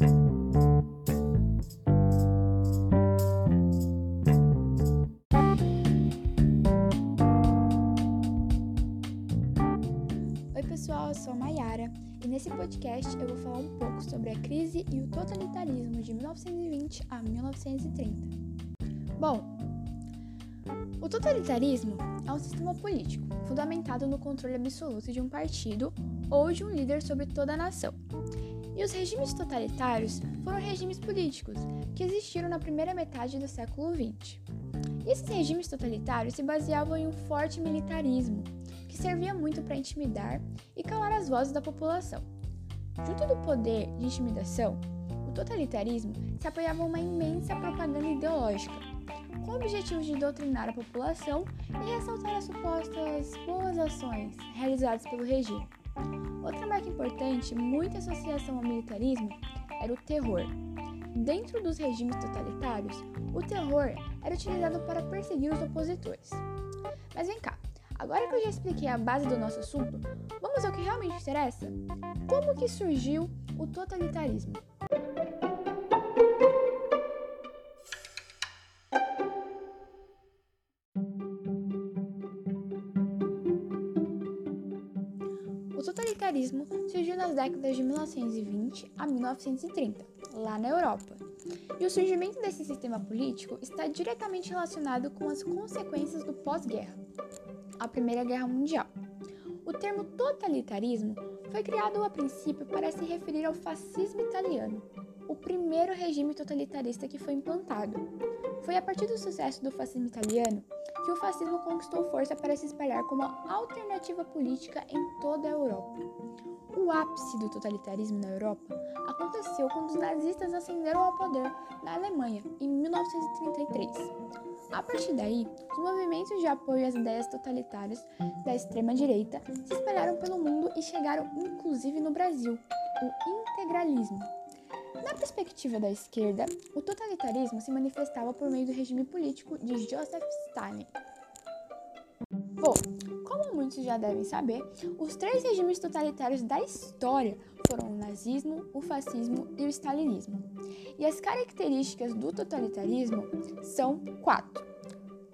Oi, pessoal, eu sou a Mayara e nesse podcast eu vou falar um pouco sobre a crise e o totalitarismo de 1920 a 1930. Bom, o totalitarismo é um sistema político fundamentado no controle absoluto de um partido ou de um líder sobre toda a nação. E os regimes totalitários foram regimes políticos que existiram na primeira metade do século XX. Esses regimes totalitários se baseavam em um forte militarismo que servia muito para intimidar e calar as vozes da população. Junto do poder de intimidação, o totalitarismo se apoiava uma imensa propaganda ideológica, com o objetivo de doutrinar a população e ressaltar as supostas boas ações realizadas pelo regime. Outra marca importante, muito associação ao militarismo, era o terror. Dentro dos regimes totalitários, o terror era utilizado para perseguir os opositores. Mas vem cá, agora que eu já expliquei a base do nosso assunto, vamos ao que realmente interessa? Como que surgiu o totalitarismo? O totalitarismo surgiu nas décadas de 1920 a 1930, lá na Europa. E o surgimento desse sistema político está diretamente relacionado com as consequências do pós-guerra, a Primeira Guerra Mundial. O termo totalitarismo foi criado a princípio para se referir ao fascismo italiano, o primeiro regime totalitarista que foi implantado. Foi a partir do sucesso do fascismo italiano que o fascismo conquistou força para se espalhar como alternativa política em toda a Europa. O ápice do totalitarismo na Europa aconteceu quando os nazistas ascenderam ao poder na Alemanha em 1933. A partir daí, os movimentos de apoio às ideias totalitárias da extrema-direita se espalharam pelo mundo e chegaram inclusive no Brasil, o integralismo. Na perspectiva da esquerda, o totalitarismo se manifestava por meio do regime político de Joseph Stalin. Bom, como muitos já devem saber, os três regimes totalitários da história foram o nazismo, o fascismo e o stalinismo. E as características do totalitarismo são quatro: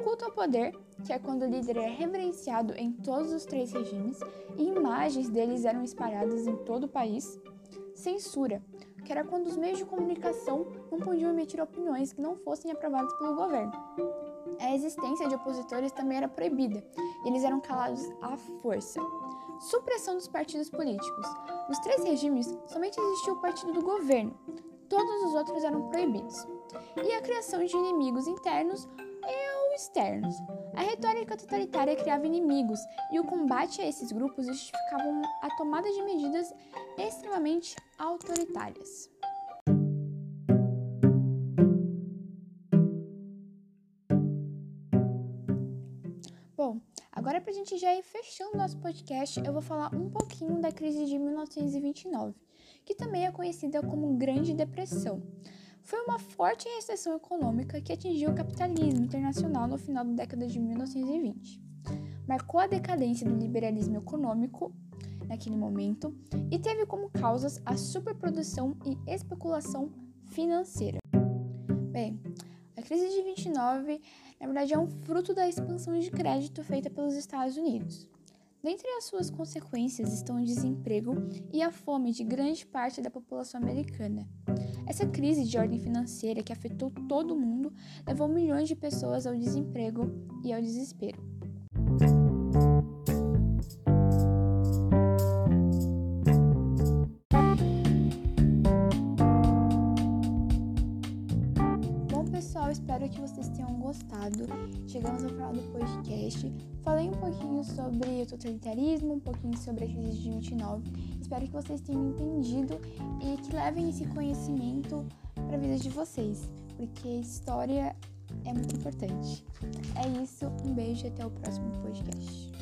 culto ao poder, que é quando o líder é reverenciado em todos os três regimes e imagens deles eram espalhadas em todo o país, censura, que era quando os meios de comunicação não podiam emitir opiniões que não fossem aprovadas pelo governo. A existência de opositores também era proibida, e eles eram calados à força. Supressão dos partidos políticos. Nos três regimes, somente existia o partido do governo, todos os outros eram proibidos. E a criação de inimigos internos externos. A retórica totalitária criava inimigos, e o combate a esses grupos justificavam a tomada de medidas extremamente autoritárias. Bom, agora para a gente já ir fechando nosso podcast, eu vou falar um pouquinho da crise de 1929, que também é conhecida como Grande Depressão. Foi uma forte recessão econômica que atingiu o capitalismo internacional no final da década de 1920. Marcou a decadência do liberalismo econômico naquele momento e teve como causas a superprodução e especulação financeira. Bem, a crise de 29, na verdade, é um fruto da expansão de crédito feita pelos Estados Unidos. Dentre as suas consequências estão o desemprego e a fome de grande parte da população americana. Essa crise de ordem financeira que afetou todo o mundo levou milhões de pessoas ao desemprego e ao desespero. Pessoal, espero que vocês tenham gostado. Chegamos ao final do podcast. Falei um pouquinho sobre o totalitarismo, um pouquinho sobre a crise de 29. Espero que vocês tenham entendido e que levem esse conhecimento para a vida de vocês, porque história é muito importante. É isso, um beijo e até o próximo podcast.